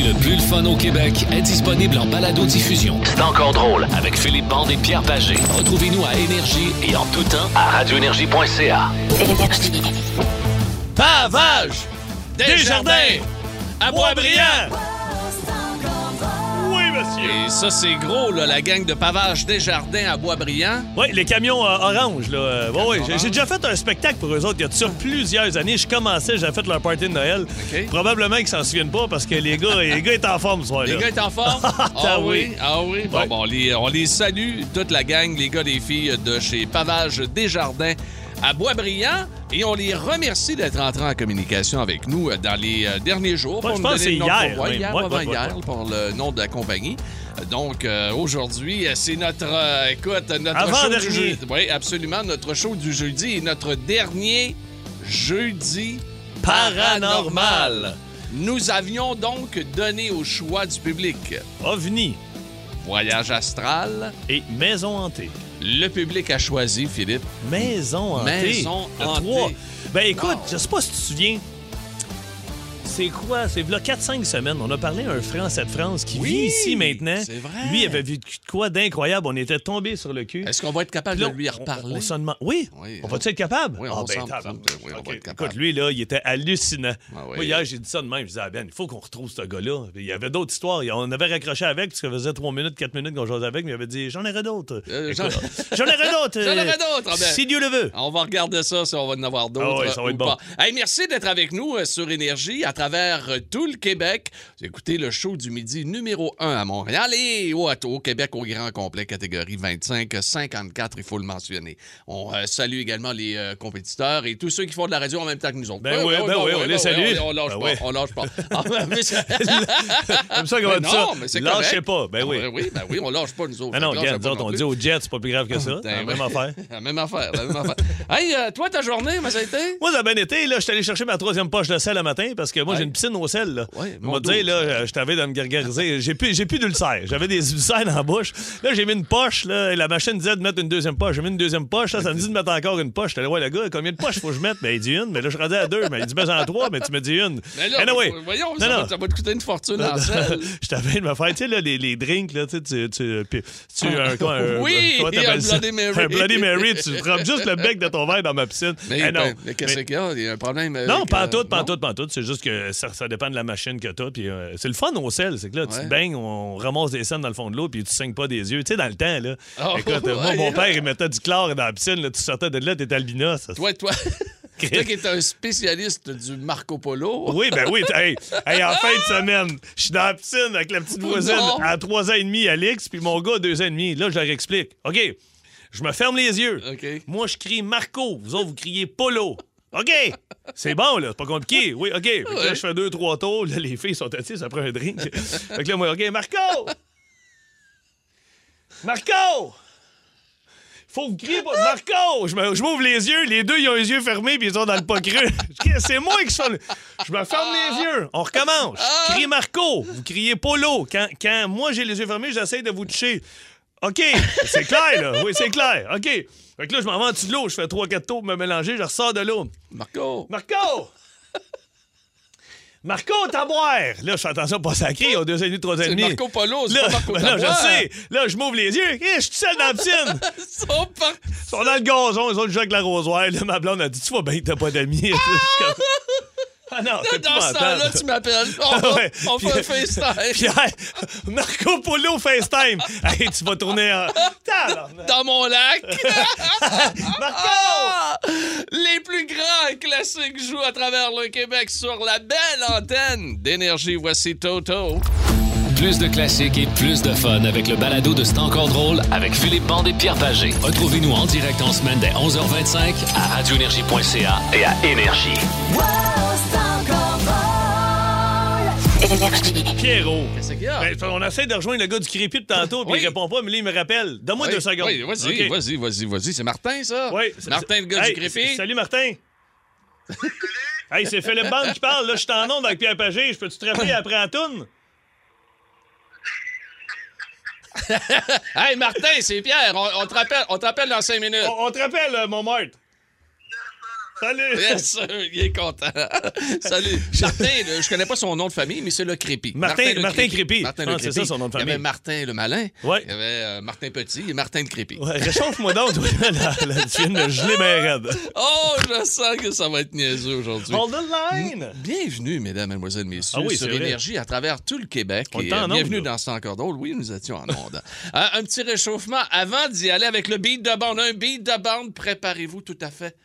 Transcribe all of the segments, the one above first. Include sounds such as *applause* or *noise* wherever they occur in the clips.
le plus le fun au Québec est disponible en balado-diffusion. C'est encore drôle avec Philippe Bande et Pierre Pagé. Retrouvez-nous à Énergie et en tout temps à radioénergie.ca. Pavage Desjardins à Boisbriand. Oui, monsieur. Et ça, c'est gros, là, la gang de pavage Desjardins à Boisbriand. Oui, les camions euh, orange, là. Euh, ouais, ouais, j'ai- déjà fait un spectacle pour eux autres il y a de ça plusieurs années. Je commençais, j'avais fait leur party de Noël. Probablement qu'ils s'en souviennent pas parce que les gars, les gars étaient en forme ce soir-là. Les gars est en forme? *laughs* Ah ah oui. oui, ah oui. Bon, Ouais. bon, on les, on les salue, toute la gang, les gars, les filles de chez Pavage Desjardins à Boisbriand. Et on les remercie d'être entrés en communication avec nous euh, dans les euh, derniers jours. Pour je nous pense que c'est hier, pour- même. hier, hier, pour le nom de la compagnie. Donc, euh, aujourd'hui, c'est notre, euh, écoute, notre show du jeudi. Oui, absolument, notre show du jeudi et notre dernier jeudi Paranormal. Nous avions donc donné au choix du public OVNI Voyage astral. et Maison hantée. Le public a choisi, Philippe. Maison hantée. Maison hantée. trois. Ben écoute, je sais pas si tu te souviens. C'est quoi? C'est là 4-5 semaines. On a parlé à un Français de France qui Oui, vit ici maintenant. c'est vrai. Lui il avait vu de quoi d'incroyable. On était tombé sur le cul. Est-ce qu'on va être capable Là, de lui on- reparler? On, se demande- Oui, Oui, on on- va-tu être capable? Oui, on Ah, ben, semble- oui, on OK. va être capable. Écoute, lui, là, il était hallucinant. Ah oui. Moi, hier, j'ai dit ça de même. Je disais, ah ben, il faut qu'on retrouve ce gars-là. Il y avait d'autres histoires. On avait raccroché avec, parce que ça faisait 3 minutes, 4 minutes qu'on jouait avec, mais il avait dit, j'en aurai d'autres. Euh, j'en- Écoute, *laughs* J'en aurai d'autres. J'en euh, aurai d'autres, ah. Si Dieu le veut. On va regarder ça si on va en avoir d'autres. Ah ça va être bon. Hey, merci d'être avec nous euh, sur Énergie à travers euh, tout le Québec. Vous écoutez le show du midi numéro 1 à Montréal et au, au Québec au grand complet catégorie 25-54, il faut le mentionner. On euh, salue également les euh, compétiteurs et tous ceux qui font de la radio en même temps que nous autres. Ben oui, ben oui, on les salue. On, on lâche Ben pas, on lâche pas. *laughs* Ah, Comme ça qu'on va dire ça. mais Lâchez pas. Ben oui. Ah, oui, ben oui, on lâche pas nous autres. Ah non, regarde, on dit au jet, c'est pas plus grave que *laughs* ça. Ben La même affaire. *laughs* La même affaire, la même affaire. Hey, toi, ta journée, mais ça a été? Moi, ça a bien été. Là, je suis allé chercher ma troisième poche de sel le matin parce que moi, J'ai une piscine au sel. Là. Ouais, On m'a dit, là, euh, je t'avais dans me gargariser. J'ai plus, j'ai plus d'ulcère. J'avais des ulcères dans la bouche. Là, j'ai mis une poche. Là, et la machine disait de mettre une deuxième poche. J'ai mis une deuxième poche. Là, ça me dit de mettre encore une poche. J'étais là, ouais, le gars, combien de poches faut que je mette? Ben, il dit une. Mais là, je suis rendu à deux. Mais il dit, ben, en trois, mais tu me dis une. Mais là, Anyway. voyons, Non, ça, non. Va, ça va te coûter une fortune en sel. *laughs* je t'avais de me faire, tu sais, là, les, les drinks, là, tu sais, tu, tu, puis tu, un, quoi, un, Oui, un? Bloody Mary. Un Bloody Mary, tu trempes juste le bec de ton verre dans ma piscine. Mais, Eh non. ben, qu'est-ce qu'il y a? Il y a un problème. non, avec, pas euh, tout, pas non? tout, pas tout. C'est juste que ça, ça dépend de la machine que t'as. Puis euh, c'est le fun au sel, c'est que là, tu Ouais. baignes, on ramasse des scènes dans le fond de l'eau, puis tu saignes pas des yeux. Tu sais, dans le temps, là. Oh, écoute, euh, moi, mon père, il mettait du chlore dans la piscine, là, tu sortais de là, t'étais albinos. Toi, toi, *laughs* toi qui es un spécialiste du Marco Polo. Oui, ben oui. Hey, hey, en fin de semaine, je suis dans la piscine avec la petite voisine Non. à 3 ans et demi, Alix, puis mon gars à 2 ans et demi. Là, je leur explique. OK, je me ferme les yeux. Moi, je crie Marco. Vous autres, vous criez Polo. OK. C'est bon, là. C'est pas compliqué. Oui, OK. Fait que là, je fais deux, trois tours. Là, les filles sont assises après un drink. *laughs* fait que là, moi, OK, Marco! Marco! Faut que vous criez pas. Marco! Je m'ouvre les yeux, les deux, ils ont les yeux fermés, puis ils sont dans le pas creux. *laughs* C'est moi qui suis. Je me ferme les yeux. On recommence. Je crie Marco. Vous criez Polo. Quand, quand moi, j'ai les yeux fermés, j'essaie de vous toucher. OK, c'est clair, là. Oui, c'est clair. OK. Fait que là, je m'en vais en de l'eau. Je fais trois, quatre tours pour me mélanger. Je ressors de l'eau. Marco. Marco! *laughs* Marco, t'as boire! Là, je fais attention à pas sacrer, au deux et demi, trois et demi. Marco Polo, c'est Là, pas Marco *laughs* ben là, je Taboire. sais. Là, je m'ouvre les yeux. Eh, je suis seul dans la piscine. *laughs* Ils sont par- Ils sont dans le gazon, ils ont joué avec l'arrosoir. Là, ma blonde a dit Tu vas bien que t'as pas d'amis. Ah non, c'est Dans ce temps-là, tu m'appelles. On, *laughs* Ouais. on fait un Puis- FaceTime. Pierre, Marco Polo FaceTime. Hey, tu vas tourner en. Dans mon lac. *laughs* Marco! Ah! Les plus grands classiques jouent à travers le Québec sur la belle antenne d'énergie. Voici Toto. Plus de classiques et plus de fun avec le balado de C'est encore drôle avec Philippe Bande et Pierre Pagé. Retrouvez-nous en direct en semaine dès 11h25 à radioénergie.ca et à Énergie. Pierrot. Qu'est-ce qu'il y a? Ben, on essaie de rejoindre le gars du crépi de tantôt, puis Oui. il répond pas, mais là, il me rappelle. Donne-moi Oui, deux secondes. Oui, vas-y, vas-y, vas-y, vas-y. C'est Martin, ça? Oui. Martin, le gars Hey, du crépi. Salut, Martin. *laughs* hey, c'est Philippe Bande qui parle. Là, je suis en onde avec Pierre Pagé. Je peux-tu te rappeler *laughs* après la toune? *laughs* Hey, Martin, c'est Pierre. On, on te rappelle, on te rappelle dans cinq minutes. On, on te rappelle, euh, mon Mart. Salut! Yes, il est content. *laughs* Salut. Martin, le- je connais pas son nom de famille, mais c'est le Crépi. Martin- le Martin Crépi. Martin le que c'est ça, son nom de Il y avait famille. Martin le Malin. Ouais. Il y avait euh, Martin Petit et Martin de Crépi. Ouais, réchauffe-moi donc, toi, là, là, tu viens de me geler bien raide. Oh, je sens que ça va être niaiseux aujourd'hui. Hold the line! Bienvenue, mesdames, mesdemoiselles, messieurs, Ah oui, sur. Énergie à travers tout le Québec. On Et, euh, bienvenue dans C'est encore drôle. Oui, nous étions en onde. *laughs* Euh, un petit réchauffement avant d'y aller avec le beat de bande. Un beat de bande, préparez-vous tout à fait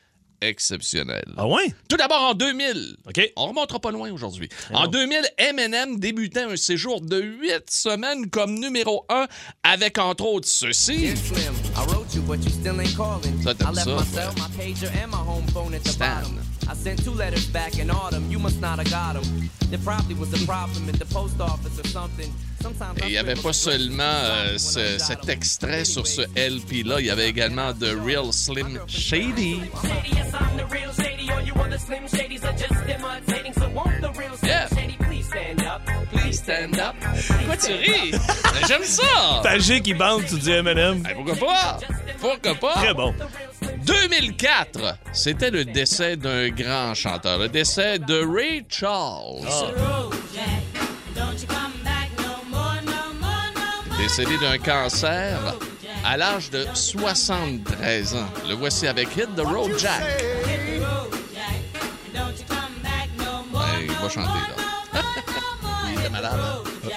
exceptionnel. Ah ouais? Tout d'abord, en 2000. OK. On remontera pas loin aujourd'hui. non. En 2000, Eminem débutait un séjour de huit semaines comme numéro un avec entre autres ceci. Ça, ça, Stan. I sent two letters back in autumn. You must not have got them. There probably was a problem in the post office or something. Sometimes Et il n'y avait pas seulement euh, ce- cet extrait sur ce LP-là, il y avait également The Real Slim Shady. Yeah. Pourquoi tu ris? *laughs* J'aime ça! Pagé qui bande, tu dis M&M. Ben, pourquoi pas? Pourquoi pas? Très bon. 2004, c'était le décès d'un grand chanteur, le décès de Ray Charles. Ah. Décédé d'un cancer à l'âge de 73 ans. Le voici avec Hit the Road Jack. Il va chanter, là. *laughs* il malade. Hein?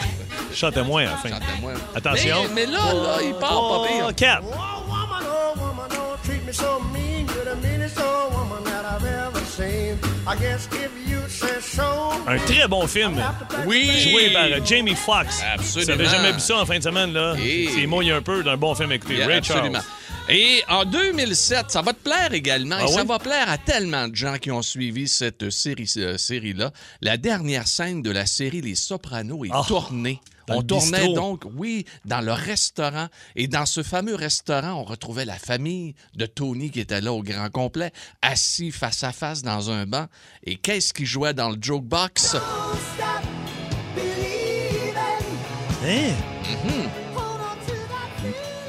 Chantez moins, enfin. Chantez. Attention. Mais, là, là, il part pas pire. 4 treat me so mean. You're the meanest old woman that I've ever seen. I guess if you say so. Un très bon film. Oui! Joué par Jamie Foxx. Absolument. Vous avez jamais vu ça en fin de semaine, là? Et- C'est mouillé un peu d'un bon film écouté. Yeah, Ray absolument. Charles. Et en 2007, ça va te plaire également, Ah et ça va plaire à tellement de gens qui ont suivi cette série, euh, série-là. La dernière scène de la série Les Sopranos est Ah, tournée. Dans On tournait bistrot. donc, oui, dans le restaurant. Et dans ce fameux restaurant, on retrouvait la famille de Tony qui était là au grand complet, assis face à face dans un banc. Et qu'est-ce qui jouait dans le jokebox? Hein?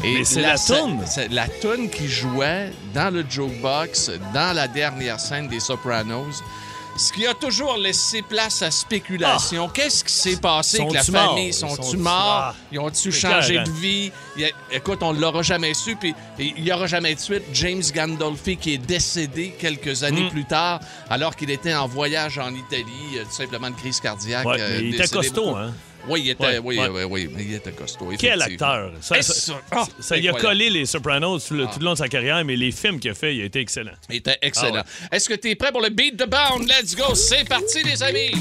Et Mais c'est la toune. C'est la toune qui jouait dans le jukebox dans la dernière scène des Sopranos. Ce qui a toujours laissé place à spéculation. Qu'est-ce qui s'est passé avec la Ah! Sont-ils famille? Sont-ils Sont-ils- morts? Ah. Ils C'est changé de vie? A- écoute, on l'aura jamais su. Puis il n'y aura jamais de suite. James Gandolfi qui est décédé quelques années Mm. plus tard alors qu'il était en voyage en Italie, euh, tout simplement de crise cardiaque. Ouais, euh, il était costaud, beaucoup. hein? Oui, il était, Ouais, oui, ouais. oui, il était costaud. Quel acteur! Ça, ça, ça- ah, ça a collé les Sopranos tout le, tout le long de sa carrière, mais les films qu'il a fait, il a été excellent. Il était excellent. Ah Est-ce que tu es prêt pour le beat de bound? Let's go! C'est parti, les amis!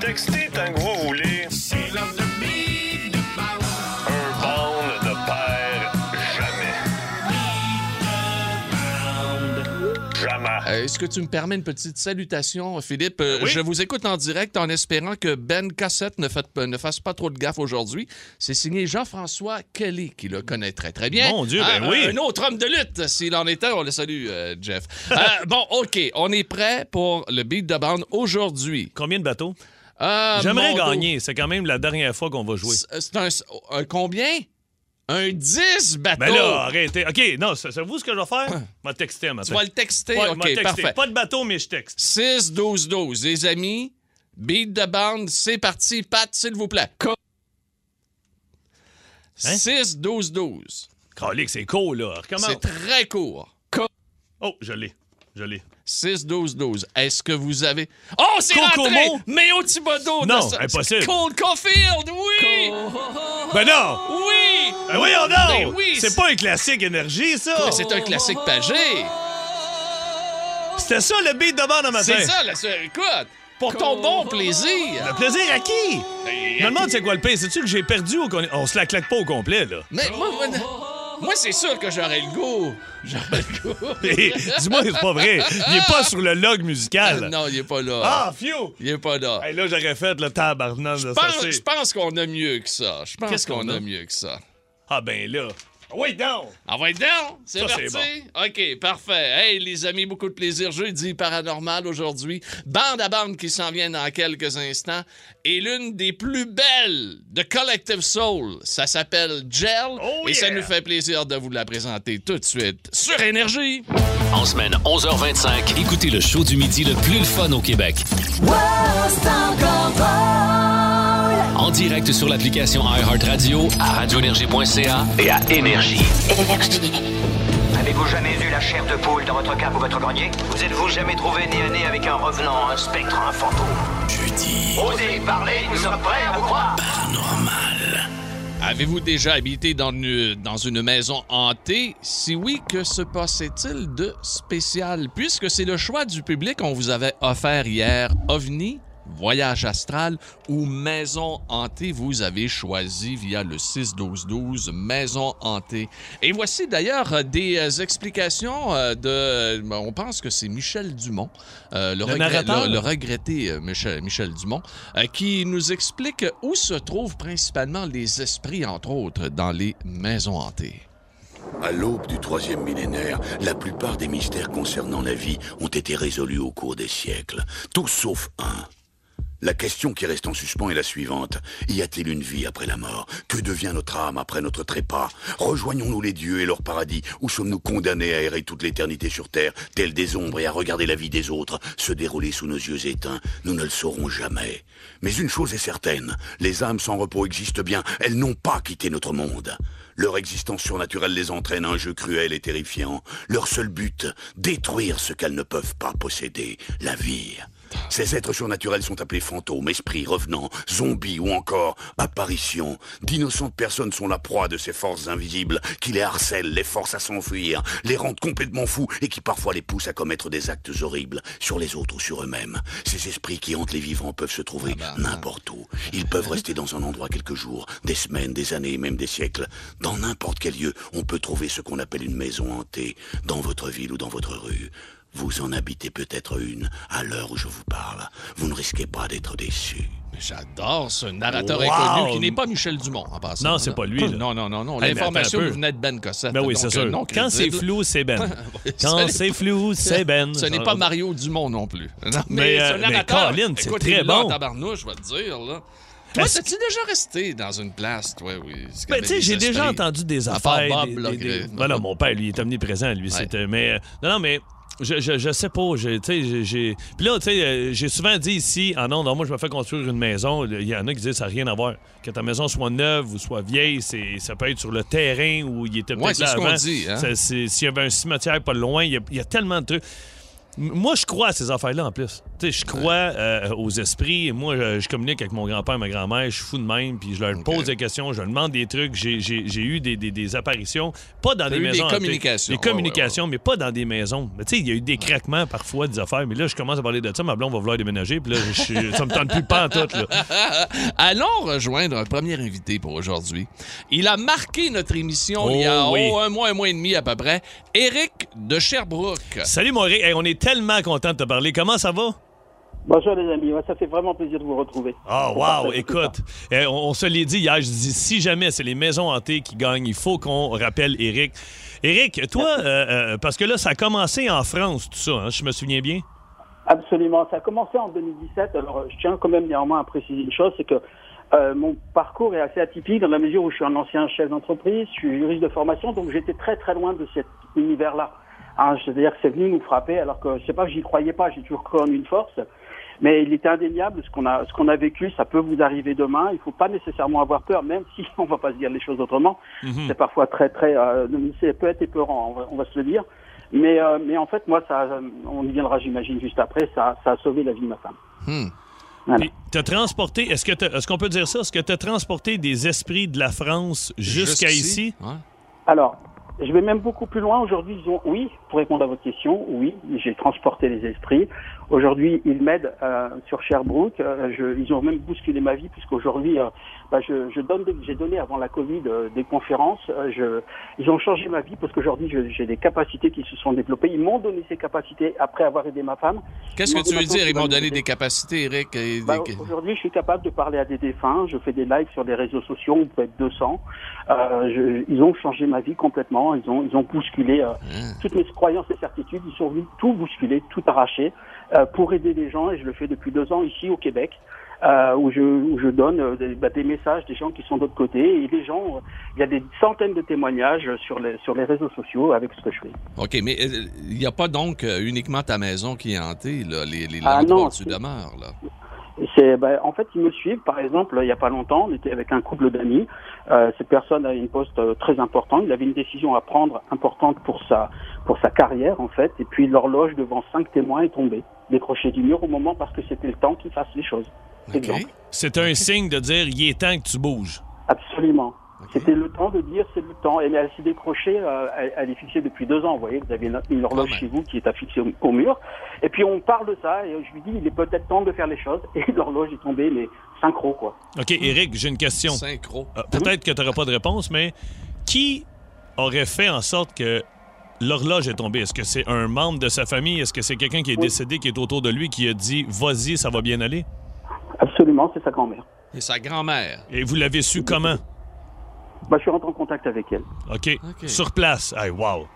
Textez tant que Est-ce que tu me permets une petite salutation, Philippe? Euh, Oui. Je vous écoute en direct en espérant que Ben Cassette ne, fait- ne fasse pas trop de gaffe aujourd'hui. C'est signé Jean-François Kelly, qui le connaît très, très bien. Mon Dieu, ben Ah, oui. Un autre homme de lutte, s'il en était. On le salue, euh, Jeff. Euh, *laughs* bon, OK. On est prêt pour le beat de bande aujourd'hui. Combien de bateaux? Euh, J'aimerais gagner. C'est quand même la dernière fois qu'on va jouer. C'est c'est un, un combien? Un 10 bateaux. Ben là, arrêtez. OK, non, savez-vous ce que je vais faire? Je vais texter matin. Tu vas le texter? Ouais, OK, texter. parfait. Pas de bateau, mais je texte. 6, 12, 12. Les amis, beat de bande, c'est parti. Pat, s'il vous plaît. Co- Hein? 6, 12, 12. Calique, c'est cool, là. Recommence. C'est très court. Co- Oh, je l'ai. Je l'ai. 6, 12, 12. Est-ce que vous avez. Oh, c'est rentré! Méo Thibodeau! de Non, ça- impossible. Cole Caulfield, oui! Ben non! Oui! Ben voyons donc! Ben oui, c'est c'est- pas un classique énergie, ça! C'est un classique pagé. C'était ça le beat de bande un matin. C'est ça, c'est- Écoute, pour ton bon plaisir. Le plaisir à qui? Je me demande c'est quoi le pire. C'est-tu que j'ai perdu ou qu'on on se la claque pas au complet, là? Mais moi, moi, moi, c'est sûr que j'aurais le goût. J'aurais le goût. *laughs* Hey, Dis-moi c'est pas vrai. Il est pas sur le log musical. *laughs* Non, il est pas là. Ah, phew! Il est pas là. Hey, là, j'aurais fait le tabarnak de ça. je pense qu'on a mieux que ça. Je pense Qu'est-ce qu'on a? mieux que ça. Ah, ben là. Oui, donc! On va être down. C'est Ça, parti. c'est OK, parfait. Hey, les amis, beaucoup de plaisir. Jeudi paranormal aujourd'hui. Bande à bande qui s'en vient dans quelques instants. Et l'une des plus belles de Collective Soul, ça s'appelle Gel. Oh et ça nous fait plaisir de vous la présenter tout de suite sur Énergie. En semaine 11h25, écoutez le show du midi le plus le fun au Québec. En direct sur l'application iHeartRadio, à radioénergie.ca et à Énergie. Avez-vous jamais eu la chair de poule dans votre cave ou votre grenier? Vous êtes-vous jamais trouvé nez à nez avec un revenant, un spectre, un fantôme? Jeudi. Osez parler, nous sommes prêts à vous croire Paranormal. Avez-vous déjà habité dans une, dans une maison hantée? Si oui, que se passait-il de spécial? Puisque c'est le choix du public qu'on vous avait offert hier, OVNI, Voyage astral ou Maison hantée, vous avez choisi via le 6-12-12 Maison hantée. Et voici d'ailleurs euh, des euh, explications euh, de... On pense que c'est Michel Dumont, le, regret- narrateur? le- le regretté Michel, Michel Dumont, qui nous explique où se trouvent principalement les esprits, entre autres, dans les maisons hantées. À l'aube du troisième millénaire, la plupart des mystères concernant la vie ont été résolus au cours des siècles. Tous sauf un. La question qui reste en suspens est la suivante. Y a-t-il une vie après la mort? Que devient notre âme après notre trépas? Rejoignons-nous les dieux et leur paradis Ou sommes-nous condamnés à errer toute l'éternité sur terre, tels des ombres, et à regarder la vie des autres se dérouler sous nos yeux éteints? Nous ne le saurons jamais. Mais une chose est certaine, les âmes sans repos existent bien, elles n'ont pas quitté notre monde. Leur existence surnaturelle les entraîne à un jeu cruel et terrifiant. Leur seul but, détruire ce qu'elles ne peuvent pas posséder, la vie. Ces êtres surnaturels sont appelés fantômes, esprits, revenants, zombies ou encore apparitions. D'innocentes personnes sont la proie de ces forces invisibles qui les harcèlent, les forcent à s'enfuir, les rendent complètement fous et qui parfois les poussent à commettre des actes horribles sur les autres ou sur eux-mêmes. Ces esprits qui hantent les vivants peuvent se trouver n'importe où. Ils peuvent rester dans un endroit quelques jours, des semaines, des années et même des siècles. Dans n'importe quel lieu, on peut trouver ce qu'on appelle une maison hantée, dans votre ville ou dans votre rue. Vous en habitez peut-être une à l'heure où je vous parle. Vous ne risquez pas d'être déçu. J'adore ce narrateur Wow! inconnu qui n'est pas Michel Dumont en passant. Non, c'est pas lui, là. Non, non, non, non. Hey, mais L'information venait de Ben Cossette. Ben oui, c'est euh, sûr. non Quand c'est flou, c'est Ben. *laughs* Ce Quand c'est flou, c'est Ben. Ce n'est pas Mario Dumont non plus. *laughs* Non, Mais, ce euh, mais narrateur, Colin, c'est très bon. tabarnouche, je vais te dire, là. Toi, t'es-tu déjà resté dans une place, toi, oui? Ben, tu sais, j'ai déjà entendu des affaires. Bob, des- là, des- des- Ben non, mon père, lui, il est omniprésent, lui. C'était... Mais, euh, non, non, mais je, je, je sais pas. j'ai-. Puis là, tu sais, euh, j'ai souvent dit ici, ah non, non, moi, je me fais construire une maison. Il y en a qui disent ça n'a rien à voir. Que ta maison soit neuve ou soit vieille, c'est, ça peut être sur le terrain où il était peut-être Ouais, c'est là ce qu'on dit, hein. Ça, c'est- s'il y avait un cimetière pas loin, il y a, il y a tellement de trucs. Moi, je crois à ces affaires-là en plus. Tu sais, je crois euh, aux esprits. Moi, je, je communique avec mon grand-père et ma grand-mère. Je suis fou de même. Puis je leur pose des questions. Je leur demande des trucs. J'ai, j'ai- j'ai eu des, des- des apparitions. Pas dans T'as des eu des maisons. hantées. communications. Des Ouais, communications, mais pas dans des maisons. Mais tu sais, il y a eu des craquements parfois, des affaires. Mais là, je commence à parler de ça. Ma blonde va vouloir déménager. Puis là, je, suis- ça me tente plus pas en tout. Là. *laughs* Allons rejoindre un premier invité pour aujourd'hui. Il a marqué notre émission il y a Oh oui. oh, un mois, un mois et demi à peu près. Éric de Sherbrooke. Salut, Maurice. Hey, on est tellement content de te parler. Comment ça va? Bonjour les amis, ça fait vraiment plaisir de vous retrouver. Ah, On wow, écoute, euh, on, on se l'est dit hier, je dis, si jamais c'est les maisons hantées qui gagnent, il faut qu'on rappelle Eric. Eric, toi, euh, euh, parce que là, ça a commencé en France, tout ça, hein, je me souviens bien. Absolument, ça a commencé en 2017. Alors je tiens quand même néanmoins à préciser une chose, c'est que euh, mon parcours est assez atypique dans la mesure où je suis un ancien chef d'entreprise, je suis juriste de formation, donc j'étais très très loin de cet univers-là. Hein, C'est-à-dire que c'est venu nous frapper, alors que je sais pas, j'y croyais pas, j'ai toujours cru en une force. Mais il était indéniable, ce qu'on a, ce qu'on a vécu, ça peut vous arriver demain. Il faut pas nécessairement avoir peur, même *laughs* si on va pas se dire les choses autrement. C'est parfois très, très, euh, c'est peut être épeurant, on va, on va se le dire. Mais, euh, mais en fait, moi, ça, on y viendra, j'imagine, juste après. Ça, ça a sauvé la vie de ma femme. Hmm. Voilà. T'as transporté, est-ce que est-ce qu'on peut dire ça? Est-ce que tu as transporté des esprits de la France jusqu'à ici? Ouais. Alors, je vais même beaucoup plus loin. Aujourd'hui, ils ont, oui, pour répondre à votre question, oui, j'ai transporté les esprits. Aujourd'hui, ils m'aident euh, sur Sherbrooke. Euh, je, ils ont même bousculé ma vie puisqu'aujourd'hui, euh, bah, je, je donne, j'ai donné avant la Covid euh, des conférences. Euh, je, ils ont changé ma vie parce qu'aujourd'hui, j'ai des capacités qui se sont développées. Ils m'ont donné ces capacités après avoir aidé ma femme. Qu'est-ce que tu veux dire? Ils m'ont donné des capacités, Eric. bah, des- Aujourd'hui, je suis capable de parler à des défunts. Je fais des lives sur des réseaux sociaux. On peut être 200. Euh, je- ils ont changé ma vie complètement. Ils ont, ils ont bousculé euh, toutes mes croyances et certitudes. Ils sont venus tout bousculer, tout arracher pour aider les gens. Et je le fais depuis deux ans ici au Québec. euh, où, je, où je donne euh, des, bah, des messages des gens qui sont de l'autre côté. Et les gens, euh, il y a des centaines de témoignages sur les, sur les réseaux sociaux avec ce que je fais. OK, mais euh, il n'y a pas donc euh, uniquement ta maison qui est hantée, là, les, les Ah, non, où tu demeures, là? Et bah, en fait, ils me suivent. Par exemple, il n'y a pas longtemps, on était avec un couple d'amis. Euh, cette personne a une poste euh, très important. Il avait une décision à prendre importante pour sa pour sa carrière, en fait. Et puis l'horloge devant cinq témoins est tombée, décrochée du mur au moment parce que c'était le temps qu'il fasse les choses. C'est un signe de dire il est temps que tu bouges. Absolument. C'était le temps de dire c'est le temps. Et mais elle s'est décrochée, euh, elle, elle est fixée depuis deux ans. Vous voyez, vous avez une, une horloge chez vous qui est affixée au, au mur. Et puis on parle de ça et je lui dis il est peut-être temps de faire les choses. *laughs* Et l'horloge est tombée, mais synchro quoi. OK, Eric, j'ai une question. Synchro. Euh, Peut-être que tu n'auras pas de réponse, mais qui aurait fait en sorte que l'horloge est tombée? Est-ce que c'est un membre de sa famille? Est-ce que c'est quelqu'un qui est décédé, qui est autour de lui, qui a dit Vas-y, ça va bien aller? Absolument, c'est sa grand-mère. Et sa grand-mère. Et vous l'avez su comment? Bah, je suis rentré en contact avec elle. OK. Sur place. Hey, wow.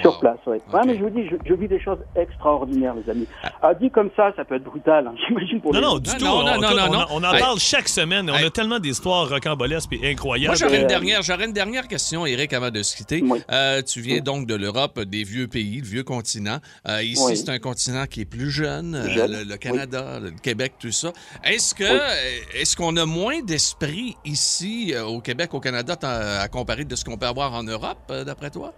Sur place, oui. Ouais, mais je vous dis, je, je vis des choses extraordinaires, les amis. Ah, dit comme ça, ça peut être brutal, hein, *laughs* j'imagine pour Non, les non, du tout. on, écoute, on en- on en parle chaque semaine. On a tellement d'histoires rocambolesques et incroyables. Moi, j'aurais une Euh, dernière, une dernière question, Eric, avant de se quitter. Euh, tu viens donc de l'Europe, des vieux pays, le vieux continent. Euh, ici, Oui. c'est un continent qui est plus jeune, euh, Jeune, le, le Canada, le Québec, tout ça. Est-ce que, euh, est-ce qu'on a moins d'esprit ici euh, au Québec, au Canada, à comparer de ce qu'on peut avoir en Europe, euh, d'après toi?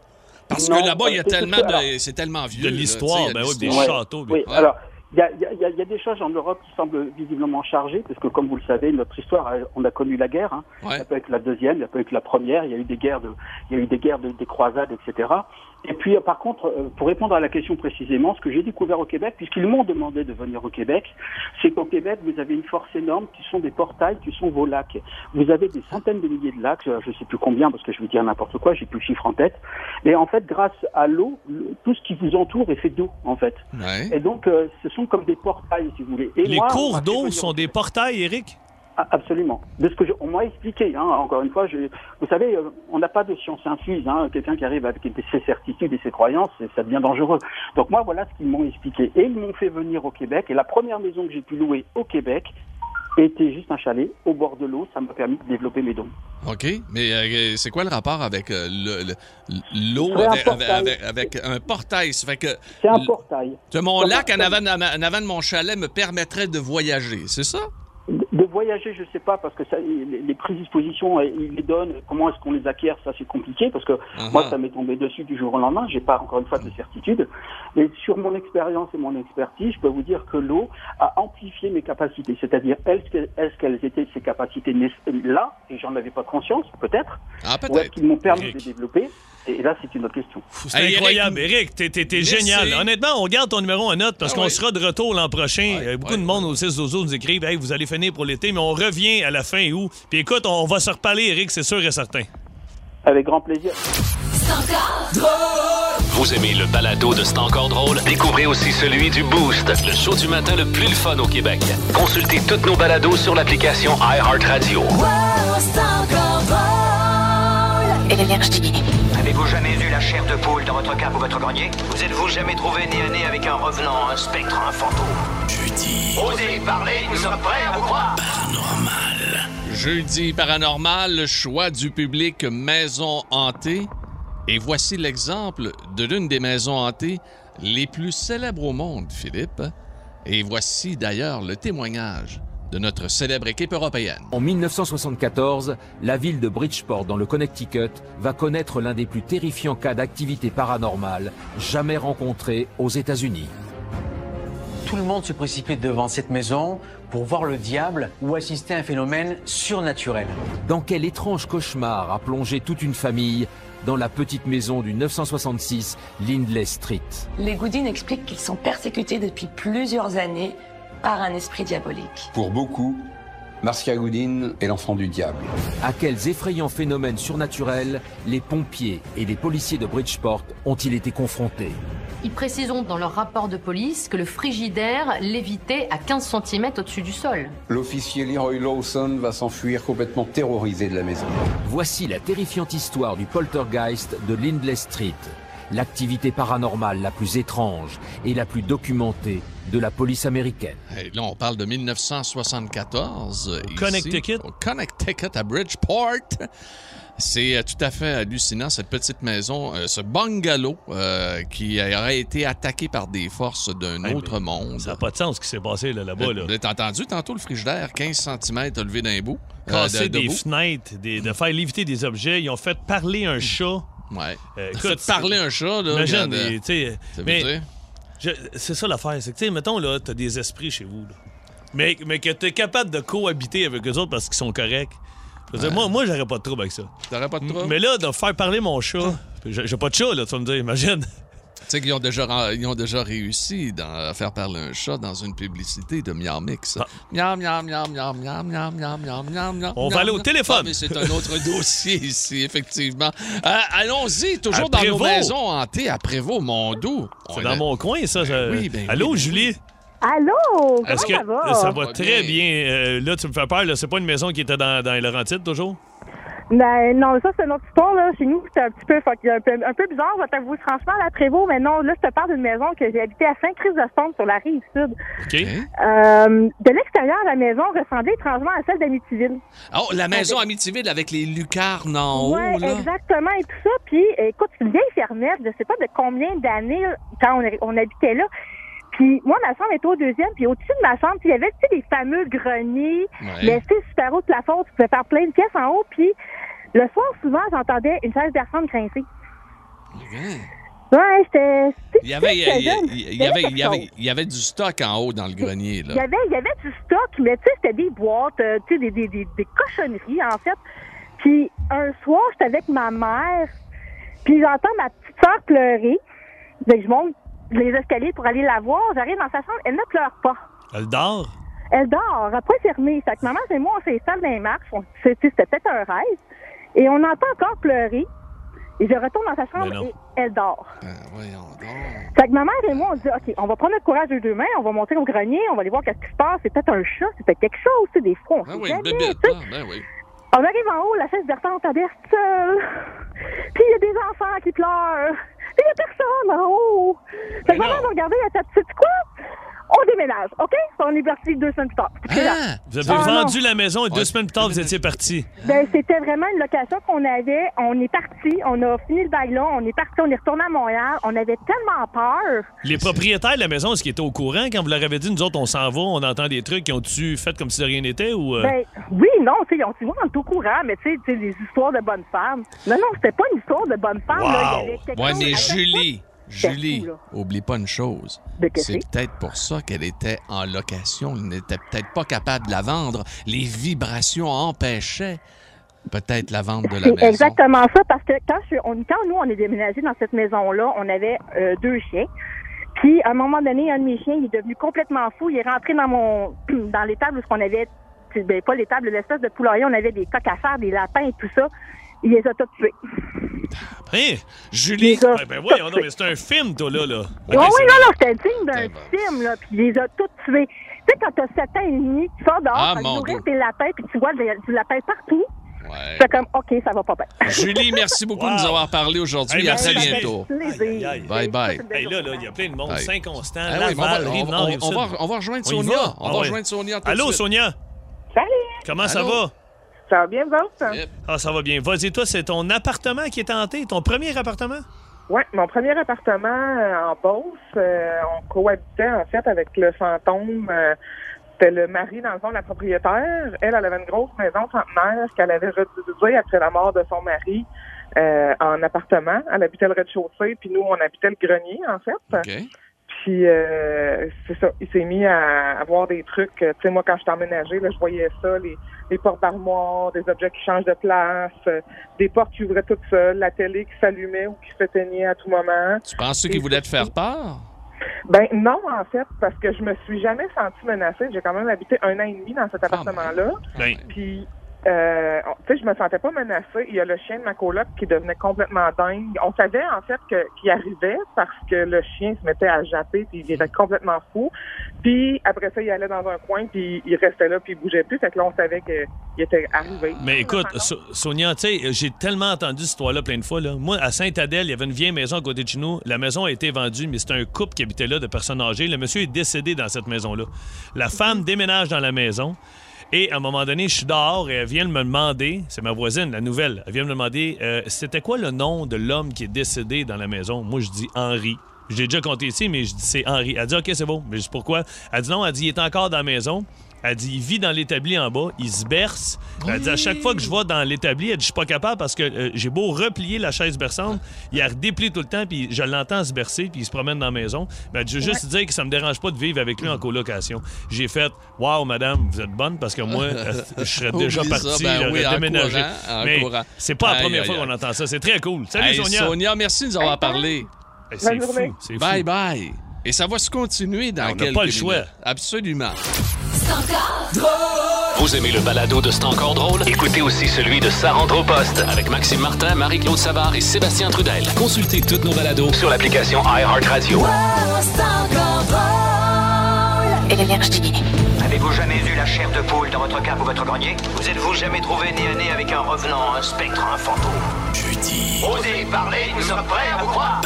Parce Non, que là-bas, il y a tellement de, c'est tellement vieux. De l'histoire, tu sais, il y a ben oui, des châteaux. Oui, Ouais. alors, il y a, il y a- il y a- des choses en Europe qui semblent visiblement chargées, parce que comme vous le savez, notre histoire, euh, on a connu la guerre. Hein. Ouais. Ça peut être la deuxième, ça peut être la première. Il y a eu des guerres, de, il y a eu des guerres, de, des croisades, etc. Et puis, euh, par contre, euh, pour répondre à la question précisément, ce que j'ai découvert au Québec, puisqu'ils m'ont demandé de venir au Québec, c'est qu'au Québec, vous avez une force énorme qui sont des portails, qui sont vos lacs. Vous avez des centaines de milliers de lacs, euh, je ne sais plus combien, parce que je vais dire n'importe quoi, j'ai plus le chiffre en tête. Mais en fait, grâce à l'eau, le- tout ce qui vous entoure est fait d'eau, en fait. Ouais. Et donc, euh, ce sont comme des portails, si vous voulez. Et Les moi, cours d'eau sont des portails, Eric? Ah, Absolument. De ce que je- on m'a expliqué, hein, encore une fois, je, vous savez, euh, on n'a pas de science infuse. Hein, Quelqu'un qui arrive avec ses certitudes et ses croyances, ça devient dangereux. Donc moi, voilà ce qu'ils m'ont expliqué. Et ils m'ont fait venir au Québec. Et la première maison que j'ai pu louer au Québec était juste un chalet au bord de l'eau. Ça m'a permis de développer mes dons. OK. Mais euh, c'est quoi le rapport avec euh, le- le- l'eau, avec, portail. avec- avec un portail? C'est un portail. mon lac en avant, en avant de mon chalet me permettrait de voyager, c'est ça? De voyager, je sais pas, parce que ça, les les prédispositions, euh, ils les donnent. Comment est-ce qu'on les acquiert? Ça, c'est compliqué, parce que Uh-huh. moi, ça m'est tombé dessus du jour au lendemain. J'ai pas encore une fois de certitude. Mais sur mon expérience et mon expertise, je peux vous dire que l'eau a amplifié mes capacités. C'est-à-dire, est-ce que- est-ce qu'elles étaient ces capacités là? Et j'en avais pas conscience, peut-être Ah, Ou est-ce peut-être. qu'ils m'ont permis Eric. de développer? Et là, c'est une autre question. C'est Hey, incroyable. Eric, t'es, t'es- génial. Honnêtement, on garde ton numéro en note parce Ah qu'on ouais. sera de retour l'an prochain. Ouais, Euh, Beaucoup ouais, de monde au 6 12 nous écrivent Hey, vous allez finir pour l'été, mais on revient à la fin août. Puis écoute, on va se reparler, Eric, c'est sûr et certain. Avec grand plaisir. Vous aimez le balado de C'est encore drôle? Découvrez aussi celui du Boost, le show du matin le plus le fun au Québec. Consultez toutes nos balados sur l'application iHeartRadio. Avez-vous jamais eu la chair de poule dans votre cave ou votre grenier Vous êtes-vous jamais trouvé nez à nez avec un revenant, un spectre, un fantôme Jeudi, Osez parler, nous sommes prêts à vous croire paranormal. Jeudi paranormal, le choix du public maison hantée. Et voici l'exemple de l'une des maisons hantées les plus célèbres au monde, Philippe. Et voici d'ailleurs le témoignage de notre célèbre équipe européenne. En 1974, la ville de Bridgeport dans le Connecticut va connaître l'un des plus terrifiants cas d'activité paranormale jamais rencontrés aux États-Unis. Tout le monde se précipite devant cette maison pour voir le diable ou assister à un phénomène surnaturel. Dans quel étrange cauchemar a plongé toute une famille dans la petite maison du 966 Lindley Street? Les Goudines expliquent qu'ils sont persécutés depuis plusieurs années par un esprit diabolique. Pour beaucoup, Marcia Goudin est l'enfant du diable. À quels effrayants phénomènes surnaturels les pompiers et les policiers de Bridgeport ont-ils été confrontés? Ils préciseront dans leur rapport de police que le frigidaire lévitait à 15 cm au-dessus du sol. L'officier Leroy Lawson va s'enfuir complètement terrorisé de la maison. Voici la terrifiante histoire du poltergeist de Lindley Street. L'activité paranormale la plus étrange et la plus documentée de la police américaine. Là, on parle de 1974. euh, ici, Connecticut. Au Connecticut, à Bridgeport. C'est euh, tout à fait hallucinant, cette petite maison, euh, ce bungalow euh, qui aurait été attaqué par des forces d'un Hey, autre monde. Ça n'a pas de sens ce qui s'est passé là, là-bas. Là. T'as entendu tantôt le frigidaire, 15 cm levé d'un bout? euh, Casser de- des debout? fenêtres, des- de faire léviter des objets. Ils ont fait parler un chat. Ouais. Euh, Fait parler un chat, là. Imagine, des- tu sais, ça mais c'est ça l'affaire. C'est que, tu sais, mettons, là, t'as des esprits chez vous. là. Mais, mais que t'es capable de cohabiter avec eux autres parce qu'ils sont corrects. Je veux dire, Ouais. moi, moi j'aurais pas de trouble avec ça. T'aurais pas de trouble? Mais là, de faire parler mon chat, j'ai j'ai pas de chat, là, tu vas me dire, imagine. Tu sais qu'ils ont déjà, ils ont déjà réussi dans- à faire parler un chat dans une publicité de Miam Mix. Miam, miam, miam, miam, miam, miam, miam, miam, miam, miam, Ah. On va miam, aller au miam. téléphone. Ah, mais c'est un autre *laughs* dossier ici, effectivement. Euh, Allons-y, toujours À dans nos maisons hantées à Prévost, mon doux. C'est dans mon coin, ça. oui, ben Allô, oui, ben Julie? Allô? Comment Est-ce que ça va? ça va très bien? Euh, là, tu me fais peur. là. C'est pas une maison qui était dans, dans les Laurentides, toujours? Ben, non, ça, c'est une autre histoire, là. Chez nous, c'était un petit peu, fuck- un peu, un peu bizarre, je vais t'avouer franchement, la Prévost, mais non, là, je te parle d'une maison que j'ai habitée à Saint-Christ-de-Stompe, sur la rive sud. OK. Euh, de l'extérieur, la maison ressemblait étrangement à celle d'Amityville. Oh, la maison Amityville avec les lucarnes en haut, Ouais, là. exactement, et tout ça. Puis, écoute, c'est une vieille fermette, je sais pas de combien d'années quand on, on habitait là. Puis, moi, ma chambre était au deuxième, puis au-dessus de ma chambre, puis il y avait, tu sais, les fameux greniers, Ouais. mais tu sais, super haut de plafond, tu pouvais faire plein de pièces en haut, puis le soir, souvent, j'entendais une chaise personne grincer. Ouais, j'étais... Il y avait, il y, du stock en haut dans le grenier, Il y avait, il y avait du stock, mais tu sais, c'était des boîtes, euh, tu sais, des, des, des, des cochonneries, en fait. Puis un soir, j'étais avec ma mère, puis j'entends ma petite soeur pleurer. Fait que je monte les escaliers pour aller la voir. J'arrive dans sa chambre, elle ne pleure pas. Elle dort? Elle dort, elle n'a pas fermé. Fait que maman et moi, on s'installe dans les marches. C'était peut-être un rêve. Et on entend encore pleurer. Et je retourne dans sa chambre et elle dort. Ben, voyons donc. Fait que ma mère et moi, on dit, OK, on va prendre notre courage de deux mains, on va monter au grenier, on va aller voir qu'est-ce qui se passe. C'est peut-être un chat, c'est peut-être quelque chose, tu sais, des fois, on Ben sait oui, une jamais, bébête, tu sais. là. Ben oui. On arrive en haut, la chaise Bertrand, elle reste seule. Puis il y a des enfants qui pleurent. Puis il y a personne en haut. Fait que maman m'a regardé, elle a dit, quoi? On déménage, OK? On est parti deux semaines plus tard. Là, Vous avez Ah, vendu non. la maison et deux semaines plus tard, vous étiez parti. Ben, c'était vraiment une location qu'on avait. On est parti, on a fini le bail là, on est parti, on est retourné à Montréal. On avait tellement peur. Les propriétaires de la maison, est-ce qu'ils étaient au courant? Quand vous leur avez dit, nous autres, on s'en va, on entend des trucs, ils ont-tu fait comme si de rien n'était ou. euh? Ben, oui, non, tu sais, ils ont dit, on est au courant, mais tu sais, des histoires de bonnes femmes. Non, non, c'était pas une histoire de bonnes femmes, là. Il y avait quelque Ouais, chose mais à chaque Julie, Julie, fou, oublie pas une chose. C'est peut-être pour ça qu'elle était en location. Elle n'était peut-être pas capable de la vendre. Les vibrations empêchaient peut-être la vente de la maison. exactement ça, parce que quand, je, on, quand nous, on est déménagé dans cette maison-là, on avait euh, deux chiens. Puis, à un moment donné, un de mes chiens, il est devenu complètement fou. Il est rentré dans mon *clears throat* dans l'étable où on avait, ben, pas l'étable, l'espèce de poulailler, on avait des coques à faire, des lapins et tout ça. Il les a tous tués. Hein? Julie! Ben, ben voyons, non, mais c'est un film, toi, là. là. oui, Ok, oui, c'est- non, non, c'était digne d'un film, là, puis il les a tous tués. Tu sais, quand t'as 7 ans et demi, tu sors dehors, Ah, nourrir tes lapins, puis tu vois du lapin partout. Ouais. C'est comme, OK, ça va pas bien. *laughs* Julie, merci beaucoup de nous avoir parlé aujourd'hui. Hey, à merci, très bientôt. Bye bye. Hey, là, là, il y a plein de monde. Hey. Saint-Constant, Ah oui, mais on va- Laval, on va- on- va- on va rejoindre Sonia. va? On va Ah ouais. rejoindre Sonia Allô. Sonia? Salut! Comment ça va? Ça va bien, vous autres? Ah, ça va bien. Vas-y, toi, c'est ton appartement qui est hanté, ton premier appartement? Oui, mon premier appartement euh, en Beauce, euh, on cohabitait en fait avec le fantôme. euh, C'était le mari, dans le fond, de la propriétaire. Elle, elle avait une grosse maison centenaire qu'elle avait redivisée après la mort de son mari euh, en appartement. Elle habitait le rez-de-chaussée, puis nous, on habitait le grenier, en fait. Puis euh, c'est ça, il s'est mis à avoir des trucs. euh, Tu sais, moi, quand je emménagé, là, je voyais ça, les, les portes d'armoire, des objets qui changent de place, euh, des portes qui ouvraient toutes seules, la télé qui s'allumait ou qui s'éteignait à tout moment. Tu penses qu'il voulait te faire peur? Ben non, en fait, parce que je me suis jamais sentie menacée. J'ai quand même habité un an et demi dans cet appartement-là. Ben, Puis euh, tu sais, je me sentais pas menacée. Il y a le chien de ma coloc qui devenait complètement dingue. On savait en fait que qu'il arrivait parce que le chien se mettait à japper puis il était complètement fou. Puis après ça, il allait dans un coin puis il restait là puis il bougeait plus. Fait que là, on savait qu'il était arrivé. Mais écoute, So- Sonia, tu sais, j'ai tellement entendu cette histoire-là plein de fois. Là. Moi, à Saint-Adèle, il y avait une vieille maison à côté de nous. La maison a été vendue, mais c'était un couple qui habitait là, de personnes âgées. Le monsieur est décédé dans cette maison-là. La femme déménage dans la maison. Et à un moment donné, je suis dehors et elle vient me demander, c'est ma voisine, la nouvelle, elle vient me demander, euh, c'était quoi le nom de l'homme qui est décédé dans la maison? Moi, je dis Henri. Je l'ai déjà compté ici, mais je dis c'est Henri. Elle dit OK, c'est bon. Mais je pourquoi? Elle dit non, elle dit il est encore dans la maison. Elle dit il vit dans l'établi en bas, il se berce. Elle dit à chaque fois que je vais dans l'établi, elle dit je suis pas capable parce que euh, j'ai beau replier la chaise berçante, il la redéplie tout le temps, puis je l'entends se bercer, puis il se promène dans la maison. Ben, elle dit, je veux juste dire que ça me dérange pas de vivre avec lui en colocation. J'ai fait Waouh, madame, vous êtes bonne parce que moi, *laughs* euh, je serais déjà parti, ben j'aurais oui, en déménagé. courant, en Mais c'est pas la Aïe, première aïe, fois aïe. qu'on entend ça. C'est très cool. Salut, Hey, Sonia. Sonia, merci de nous avoir parlé. C'est fou. Bye bye. Et ça va se continuer dans On n'a quelques pas le choix. minutes. Absolument. Vous aimez le balado de C'est encore drôle? Écoutez aussi celui de Sa rentre au poste avec Maxime Martin, Marie-Claude Savard et Sébastien Trudel. Consultez toutes nos balados sur l'application iHeartRadio. Avez-vous jamais eu la chair de poule dans votre cave ou votre grenier? Vous êtes-vous jamais trouvé nez à nez avec un revenant, un spectre, un fantôme? Jeudi. Osez parler, nous sommes prêts à vous croire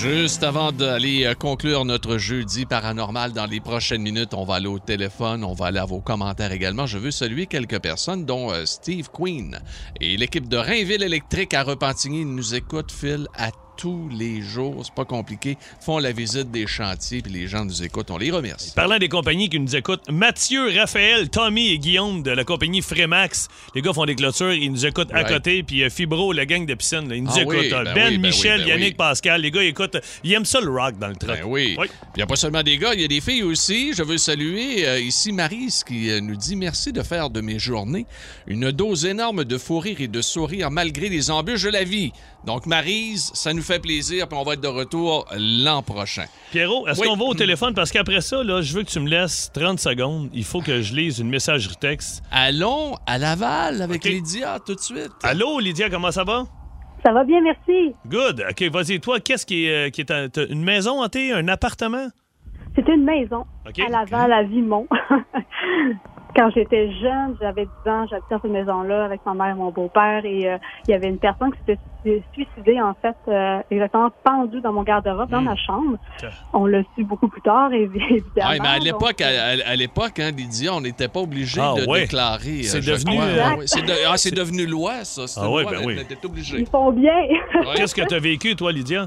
Juste avant d'aller euh, conclure notre jeudi paranormal, dans les prochaines minutes, on va aller au téléphone, on va aller à vos commentaires également. Je veux saluer quelques personnes, dont euh, Steve Queen et l'équipe de Rainville Électrique à Repentigny. Nous écoutent, Phil, à tous les jours. C'est pas compliqué. Font la visite des chantiers, puis les gens nous écoutent. On les remercie. Parlant des compagnies qui nous écoutent, Mathieu, Raphaël, Tommy et Guillaume de la compagnie Frémax. Les gars font des clôtures, ils nous écoutent à côté. Puis euh, Fibro, la gang de piscine, là, ils nous Ah écoutent. oui, ben ben, oui, ben Michel, oui, ben Yannick, oui. Pascal, les gars écoutent. Ils aiment ça le rock dans le truck. Ben oui. Il n'y a pas seulement des gars, il y a des filles aussi. Je veux saluer euh, ici Marise qui euh, nous dit merci de faire de mes journées une dose énorme de fou rire et de sourire malgré les embûches de la vie. Donc Marise, ça nous fait plaisir puis on va être de retour l'an prochain. Pierrot, est-ce Oui. qu'on va au téléphone? Parce qu'après ça, là, je veux que tu me laisses 30 secondes. Il faut que je lise une messagerie texte. Allons à Laval avec Lydia tout de suite. Allô, Lydia, comment ça va? Ça va bien, merci. Good. OK, vas-y. Toi, qu'est-ce qui est, euh, qui est une maison hantée, un appartement? C'était une maison OK. à Laval, à Vimont. *laughs* Quand j'étais jeune, j'avais 10 ans, j'habitais dans cette maison-là avec ma mère et mon beau-père et euh, il y avait une personne qui s'était su- suicidée, en fait, euh, exactement pendue dans mon garde-robe, dans ma chambre. On l'a su beaucoup plus tard, évi- *laughs* évidemment. Ouais, mais à Donc, l'époque, à, à- à l'époque, hein, Lydia, on n'était pas obligé Ah, de ouais. déclarer. euh, C'est devenu, euh, Ah, oui. C'est de- ah, c'est devenu loi, ça. Ah ouais, loi, ben oui. on était obligé. Ils font bien. Qu'est-ce que tu as vécu, toi, Lydia?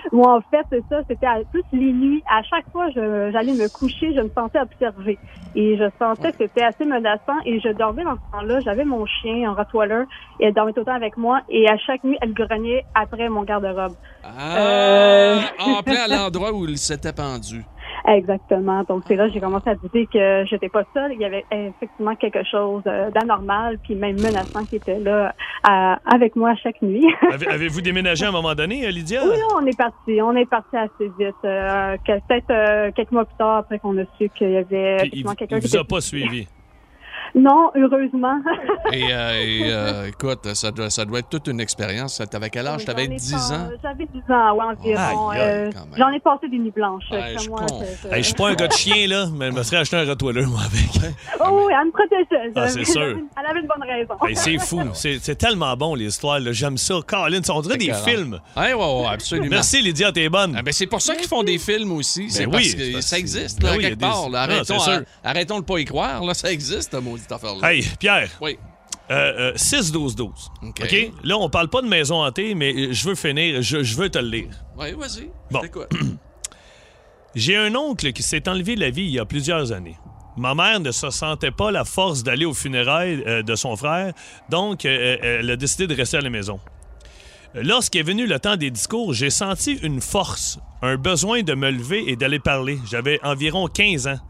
*laughs* Moi, en fait, c'est ça. C'était à- plus les nuits. À chaque fois, j'allais me coucher, je me sentais observée. Et je sentais que c'était assez menaçant. Et je dormais dans ce temps-là. J'avais mon chien, un Rottweiler, et elle dormait tout le temps avec moi. Et à chaque nuit, elle grognait après mon garde-robe. Ah, Euh. En plein à l'endroit où il s'était pendu. Exactement. Donc, c'est là que j'ai commencé à douter que j'étais pas seule. Il y avait effectivement quelque chose euh, d'anormal, puis même menaçant qui était là à- avec moi chaque nuit. *laughs* Avez- Avez-vous déménagé à un moment donné, euh, Lydia? Oui, on est parti. On est parti assez vite. Euh, Peut-être euh, quelques mois plus tard, après qu'on a su qu'il y avait il, effectivement il quelqu'un qui vous a était... pas suivi. Non, heureusement. *laughs* Et, euh, et, euh, *laughs* écoute, ça doit, ça doit être toute une expérience. T'avais quel âge? T'avais J'en ai 10 pas- ans? J'avais 10 ans, ouais, environ. Euh. J'en ai passé des nuits blanches. Ouais, je moi, Hey, je suis pas un gars de chien, là, mais je me serais acheté un Rottweiler, moi, avec. Oh oui, elle me protégeait. Ah, c'est Elle sûr. avait- Elle avait une bonne raison. Hey, c'est fou. C'est tellement bon, l'histoire. J'aime ça. Colin, on dirait des films. Ouais, ouais, ouais, absolument. Merci, Lydia, t'es bonne. Ah, ben, c'est pour ça qu'ils font des films aussi. C'est parce oui, que ça existe, là, quelque part. Non, Arrêtons, de pas y croire. Ça existe, ce affaire-là. Hey, Pierre. Oui. Euh, euh, 6-12-12. OK. OK? Là, on parle pas de maison hantée, mais euh, je veux finir. Je, je veux te le lire. Oui, vas-y. Bon. T'écoute. *clears throat* J'ai un oncle qui s'est enlevé la vie il y a plusieurs années. Ma mère ne se sentait pas la force d'aller aux funérailles euh, de son frère, donc euh, elle a décidé de rester à la maison. Lorsqu'est venu le temps des discours, j'ai senti une force, un besoin de me lever et d'aller parler. J'avais environ 15 ans.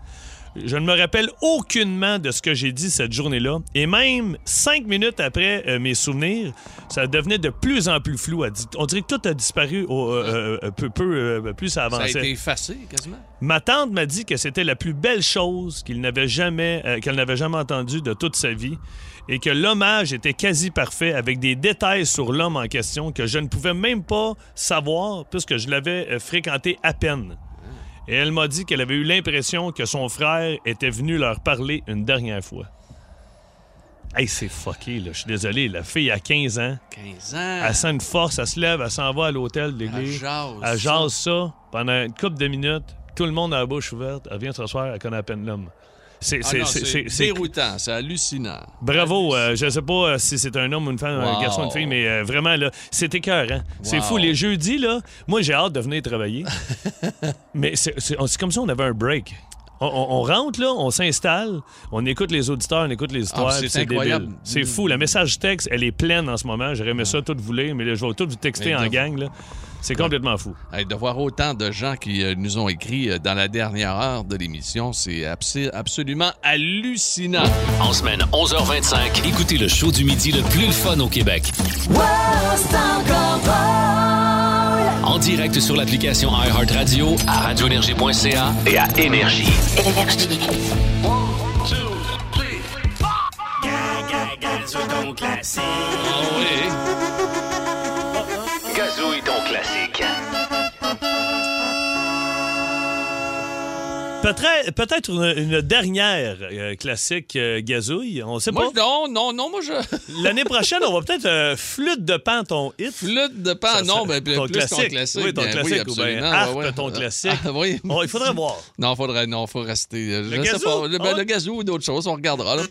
Je ne me rappelle aucunement de ce que j'ai dit cette journée-là. Et même cinq minutes après euh, mes souvenirs, ça devenait de plus en plus flou. On dirait que tout a disparu au- euh, euh, peu, peu, plus ça Ça a avançait. été effacé quasiment. Ma tante m'a dit que c'était la plus belle chose n'avait jamais, qu'elle n'avait jamais entendue de toute sa vie et que l'hommage était quasi parfait avec des détails sur l'homme en question que je ne pouvais même pas savoir puisque je l'avais fréquenté à peine. Et elle m'a dit qu'elle avait eu l'impression que son frère était venu leur parler une dernière fois. Hey, c'est fucké, là. Je suis désolé. La fille a 15 ans. 15 ans? Elle sent une force, elle se lève, elle s'en va à l'hôtel de l'église. Elle jase Elle ça. jase ça pendant une couple de minutes. Tout le monde a la bouche ouverte. Elle vient s'asseoir, elle connaît à peine l'homme. C'est, Ah c'est- déroutant, c'est hallucinant. Bravo. euh, je sais pas euh, si c'est un homme ou une femme, un garçon ou une fille, mais euh, vraiment, là, c'est écœurant. C'est Wow. fou. Les jeudis, là, moi, j'ai hâte de venir travailler. *laughs* mais c'est comme si on avait un break. On, on- on rentre, là, on s'installe, on écoute les auditeurs, on écoute les histoires. Ah, c'est puis c'est incroyable. débile. C'est fou. La message texte, elle est pleine en ce moment. J'aurais aimé ça tout vous lire, mais là, je vais tout vous texter en gang. là. C'est complètement fou. Hey, de voir autant de gens qui euh, nous ont écrit euh, dans la dernière heure de l'émission, c'est abs- absolument hallucinant. En semaine 11h25, écoutez le show du midi le plus le fun au Québec. En direct sur l'application iHeartRadio, à radioénergie.ca et à Énergie. Oui. Gazouille ton classique. Peut-être, une, une dernière euh, classique euh, gazouille, on sait Moi, pas. non, non, non, moi je. *laughs* L'année prochaine, on va peut-être euh, flûte de pan ton hit. Flûte de pan, Ça, non, mais plus ton ton classique. classique. Oui, ton ben classique, ou bien absolument, harpe ouais, ouais. ton classique. Ah, oui. Bon, il faudrait voir. *laughs* Non, faudrait, non, faut rester. Le je sais gazou? pas. Le, ben, Ah. le gazou ou d'autres choses, on regardera. Là.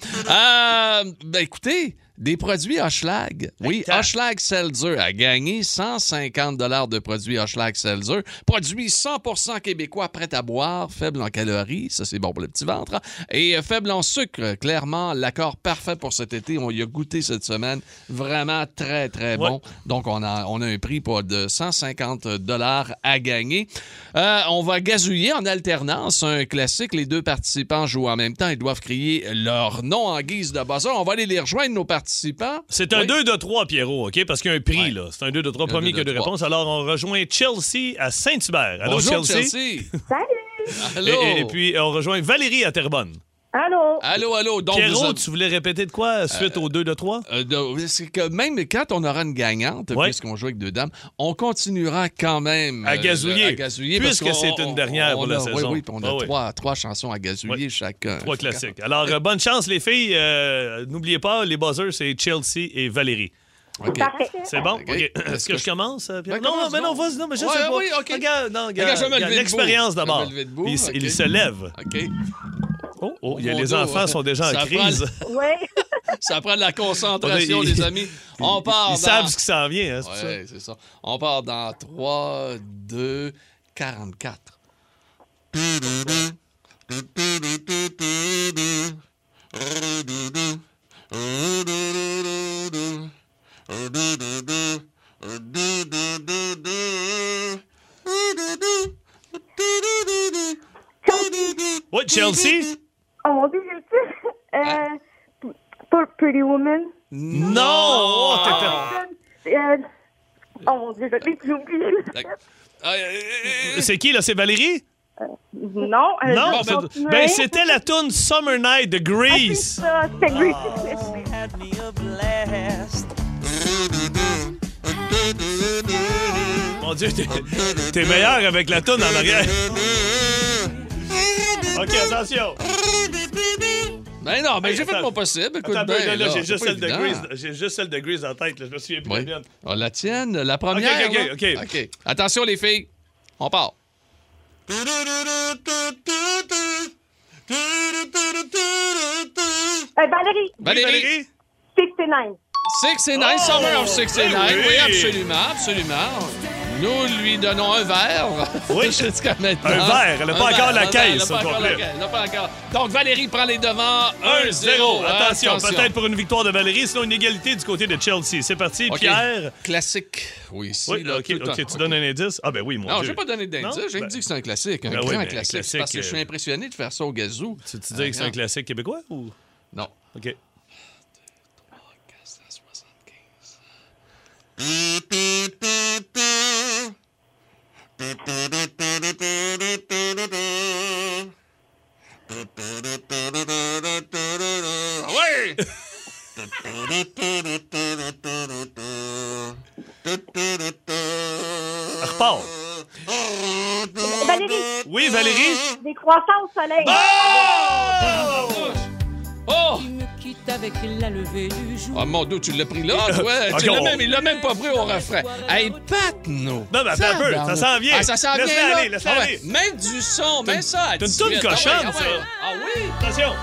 Ben, écoutez, des produits Hochelag. Oui, Hochelag Seltzer a gagné 150 de produits Hochelag Seltzer. Produit 100% québécois prêt à boire, faible en calories, ça c'est bon pour le petit ventre, hein, et euh, faible en sucre. Clairement, l'accord parfait pour cet été. On y a goûté cette semaine. Vraiment très, très bon. Ouais. Donc, on a, on a un prix de 150 à gagner. Euh, on va gazouiller en alternance un classique. Les deux participants jouent en même temps. Ils doivent crier leur nom en guise de buzzer. On va aller les rejoindre, nos participants. C'est un Oui. 2 de 3, Pierrot, OK? Parce qu'il y a un prix, là. C'est un 2 de 3, Un premier deux que de réponses. Alors, on rejoint Chelsea à Saint-Hubert. Allô, Bonjour, Chelsea? Chelsea. Salut! Allô? Et, et puis, on rejoint Valérie à Terrebonne. Allô? Allô, allô. Donc, vous Pierrot, avez- tu voulais répéter de quoi suite au 2 de 3? Euh, de- c'est que même quand on aura une gagnante, Ouais. puisqu'on joue avec deux dames, on continuera quand même À euh, gazouiller. à gazouiller parce Puisque c'est une dernière pour on la a- saison. Oui, oui, puis on a Ah oui. trois, trois chansons à gazouiller Ouais. chacun. Trois classiques. Alors, euh, bonne chance, les filles. Euh, N'oubliez pas, les buzzers, c'est Chelsea et Valérie. OK. Parfait. C'est bon? OK. OK. Est-ce que que je commence, euh, Pierre? Ben, non, commence mais non, vas-y, non, mais je Ouais, sais pas. oui, OK. Regarde, non, regarde, Regarde, je vais me regarde, lever l'expérience d'abord. Je vais me lever debout, Il, il se lève. OK. Oh, oh, il y a les dos, enfants ouais. sont déjà en Ça crise. Ouais. *laughs* Ça prend de la concentration, les amis. *laughs* On part Ils dans... savent ce qui s'en vient, hein, c'est ça. Ouais, c'est ça. On part dans 3, 2, 44. Ouais, Chelsea? Oh mon dieu, j'ai le titre. Euh, P- P- Pretty Woman. Non! Oh, t'étais- Euh, oh mon dieu, je l'ai plus oublié. Ah, euh, euh, C'est qui, là? C'est Valérie? Non. euh, Non? je vais ben-. Ben, c'était la tune Summer Night de Ah, c'est Grease. ça, c'était Grease. Mon Dieu, t'es t'es meilleur avec la tune en arrière. *laughs* OK, attention. Ben non, ben Hey, j'ai fait mon possible. Écoute bien, là, là, j'ai juste, juste celle de Grease en tête. Là. Je me souviens plus Oui. la mienne. Ah, la tienne, la première? OK, OK? OK. Attention, les filles. On part. Euh, Valérie. Valérie. 69. 69, Summer of 69. oui. Oui, absolument, absolument. Nous lui donnons un verre. Oui. *laughs* Jusqu'à maintenant. Un verre. Elle n'a pas encore la un verre, caisse, elle n'a au pas encore complet. la caisse, elle n'a pas encore. Donc, Valérie prend les devants. 1-0. 1-0. Attention, peut-être pour une victoire de Valérie, sinon une égalité du côté de Chelsea. C'est parti. Pierre. Classique. Oui, ici. Oui, là, OK, tu donnes un indice? Ah, ben oui, mon Non, Dieu. je n'ai pas donné d'indice. J'ai Ben- dit que c'est un classique, un Ben grand oui, ben, un classique. classique, Parce que je suis euh, impressionné de faire ça au gazou. Tu, dis que c'est un classique québécois ou? Non. OK. Repart. Valérie, Oui, Valérie? des croissants au soleil. Oh! Il quitte avec la levée du jour. Ah, mon Dieu, tu l'as pris là, *laughs* toi. Tu l'as on- même, il l'a même pas pris au refrain. Hey, Pat, nous. Non, mais attends un peu, ça s'en vient. Ah, ça s'en vient, Laisse-la aller, laisse-la Ah aller. Mets du son, mets ça T'as une 18. toune Ah cochonne, ah ça. ouais. Ah oui? Attention.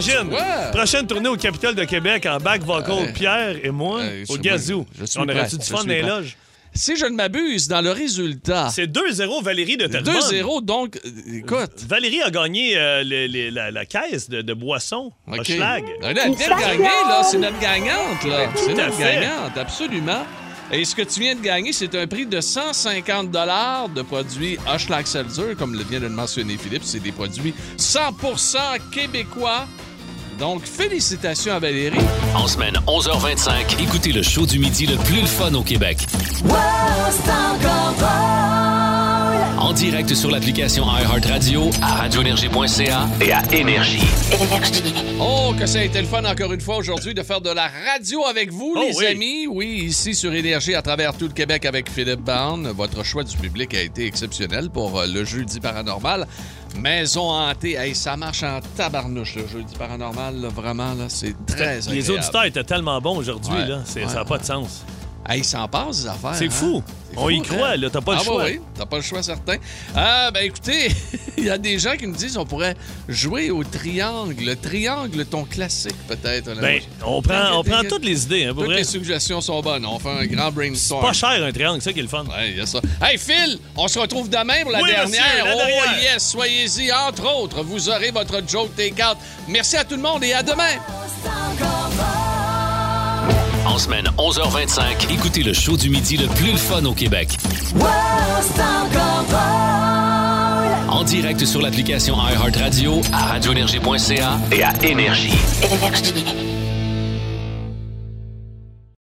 Imagine. Prochaine tournée au Capitole de Québec en back vocal, Ouais. Pierre et moi, au gazou. On aurait-tu du fun dans les loges? Si je ne m'abuse, dans le résultat, C'est 2-0 Valérie de Terrebonne. 2-0, donc, euh, écoute. Valérie a gagné euh, la, la caisse de, de boissons. OK. Hochelag. Elle a bien gagné, là. C'est notre gagnante, là. C'est notre fait. gagnante, absolument. Et ce que tu viens de gagner, c'est un prix de 150 de produits Hochelag Seltzer, comme le vient de le mentionner Philippe. C'est des produits 100% québécois. Donc, félicitations à Valérie. En semaine 11h25, écoutez le show du midi le plus le fun au Québec. En direct sur l'application iHeartRadio, à radioénergie.ca et à Énergie. Oh, que ça a été le fun encore une fois aujourd'hui de faire de la radio avec vous, Oh les oui. amis. Oui, ici sur Énergie à travers tout le Québec avec Philippe Barne. Votre choix du public a été exceptionnel pour euh, le jeudi paranormal. Maison hantée, hey, ça marche en tabarnouche, le jeudi paranormal, là, vraiment, là, c'est très agréable. Les auditeurs étaient tellement bons aujourd'hui, Ouais. là. C'est- Ouais, ça n'a pas de sens. Hey, il s'en passe, des affaires. C'est hein? fou. C'est On fou, y hein? croit, là. T'as pas le ah, choix. Oui, t'as pas le choix certain. Ah, ben écoutez, *laughs* il y a des gens qui me disent on pourrait jouer au triangle. Le triangle, ton classique, peut-être. Ben, on prend, on prend toutes les idées, hein, pour Toutes vrai. les suggestions sont bonnes. On fait un grand brainstorm. Pas cher, un triangle, c'est ça qui est le fun. Ouais, il y a ça. Hey, Phil, on se retrouve demain pour la Oui, dernière. monsieur, la oh, dernière. yes, soyez-y. Entre autres, vous aurez votre joke take-out. Merci à tout le monde et à demain. En semaine 11h25, écoutez le show du midi le plus le fun au Québec. En direct sur l'application iHeartRadio, à radioénergie.ca et à Énergie. Énergie.